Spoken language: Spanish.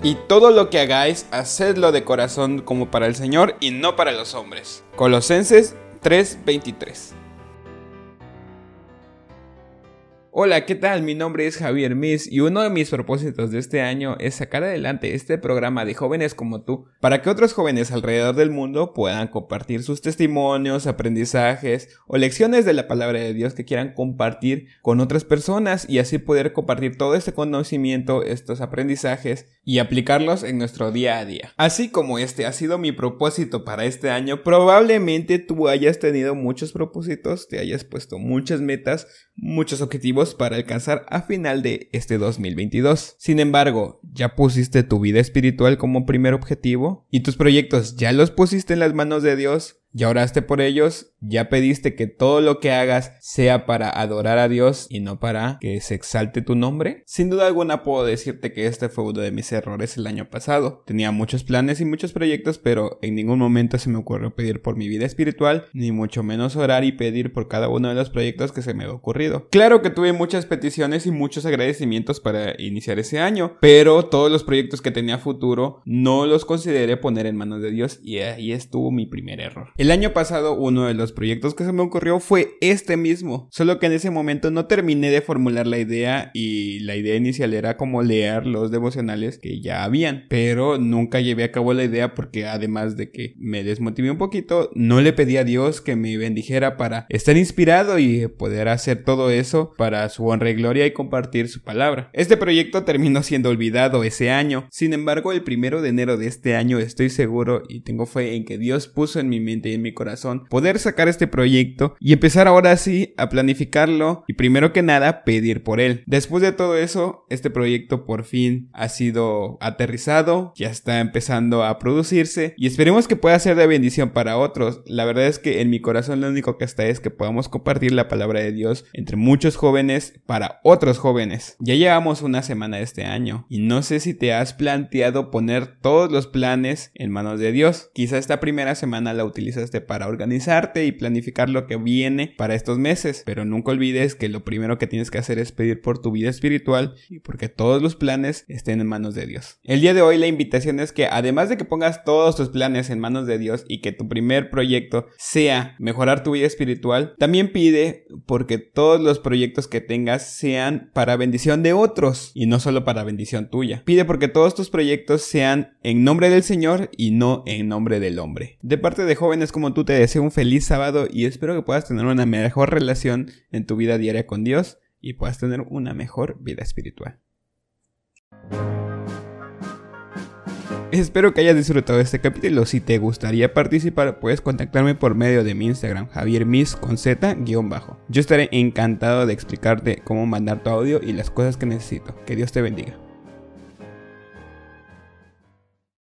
Y todo lo que hagáis, hacedlo de corazón como para el Señor y no para los hombres. Colosenses 3:23 Hola, ¿qué tal? Mi nombre es Javier Miss y uno de mis propósitos de este año es sacar adelante este programa de jóvenes como tú para que otros jóvenes alrededor del mundo puedan compartir sus testimonios, aprendizajes o lecciones de la palabra de Dios que quieran compartir con otras personas y así poder compartir todo este conocimiento, estos aprendizajes y aplicarlos en nuestro día a día. Así como este ha sido mi propósito para este año, probablemente tú hayas tenido muchos propósitos, te hayas puesto muchas metas, muchos objetivos para alcanzar a final de este 2022. Sin embargo, ¿ya pusiste tu vida espiritual como primer objetivo? ¿Y tus proyectos ya los pusiste en las manos de Dios? ¿Ya oraste por ellos? ¿Ya pediste que todo lo que hagas sea para adorar a Dios y no para que se exalte tu nombre? Sin duda alguna puedo decirte que este fue uno de mis errores el año pasado. Tenía muchos planes y muchos proyectos, pero en ningún momento se me ocurrió pedir por mi vida espiritual, ni mucho menos orar y pedir por cada uno de los proyectos que se me ha ocurrido. Claro que tuve muchas peticiones y muchos agradecimientos para iniciar ese año, pero todos los proyectos que tenía futuro no los consideré poner en manos de Dios y ahí estuvo mi primer error. Año pasado uno de los proyectos que se me ocurrió fue este mismo, solo que en ese momento no terminé de formular la idea y la idea inicial era como leer los devocionales que ya habían, pero nunca llevé a cabo la idea porque además de que me desmotivé un poquito, no le pedí a Dios que me bendijera para estar inspirado y poder hacer todo eso para su honra y gloria y compartir su palabra. Este proyecto terminó siendo olvidado ese año, sin embargo el primero de enero de este año estoy seguro y tengo fe en que Dios puso en mi mente en mi corazón poder sacar este proyecto y empezar ahora sí a planificarlo y primero que nada pedir por él. Después de todo eso, este proyecto por fin ha sido aterrizado, ya está empezando a producirse y esperemos que pueda ser de bendición para otros. La verdad es que en mi corazón lo único que está es que podamos compartir la palabra de Dios entre muchos jóvenes para otros jóvenes. Ya llevamos una semana de este año y no sé si te has planteado poner todos los planes en manos de Dios. Quizá esta primera semana la utilices para organizarte y planificar lo que viene para estos meses. Pero nunca olvides que lo primero que tienes que hacer es pedir por tu vida espiritual y porque todos los planes estén en manos de Dios. El día de hoy la invitación es que además de que pongas todos tus planes en manos de Dios y que tu primer proyecto sea mejorar tu vida espiritual, también pide porque todos los proyectos que tengas sean para bendición de otros y no solo para bendición tuya. Pide porque todos tus proyectos sean en nombre del Señor y no en nombre del hombre. De parte de jóvenes como tú te deseo un feliz sábado y espero que puedas tener una mejor relación en tu vida diaria con Dios y puedas tener una mejor vida espiritual. Espero que hayas disfrutado este capítulo. Si te gustaría participar, puedes contactarme por medio de mi Instagram, Javier con Z bajo. Yo estaré encantado de explicarte cómo mandar tu audio y las cosas que necesito. Que Dios te bendiga.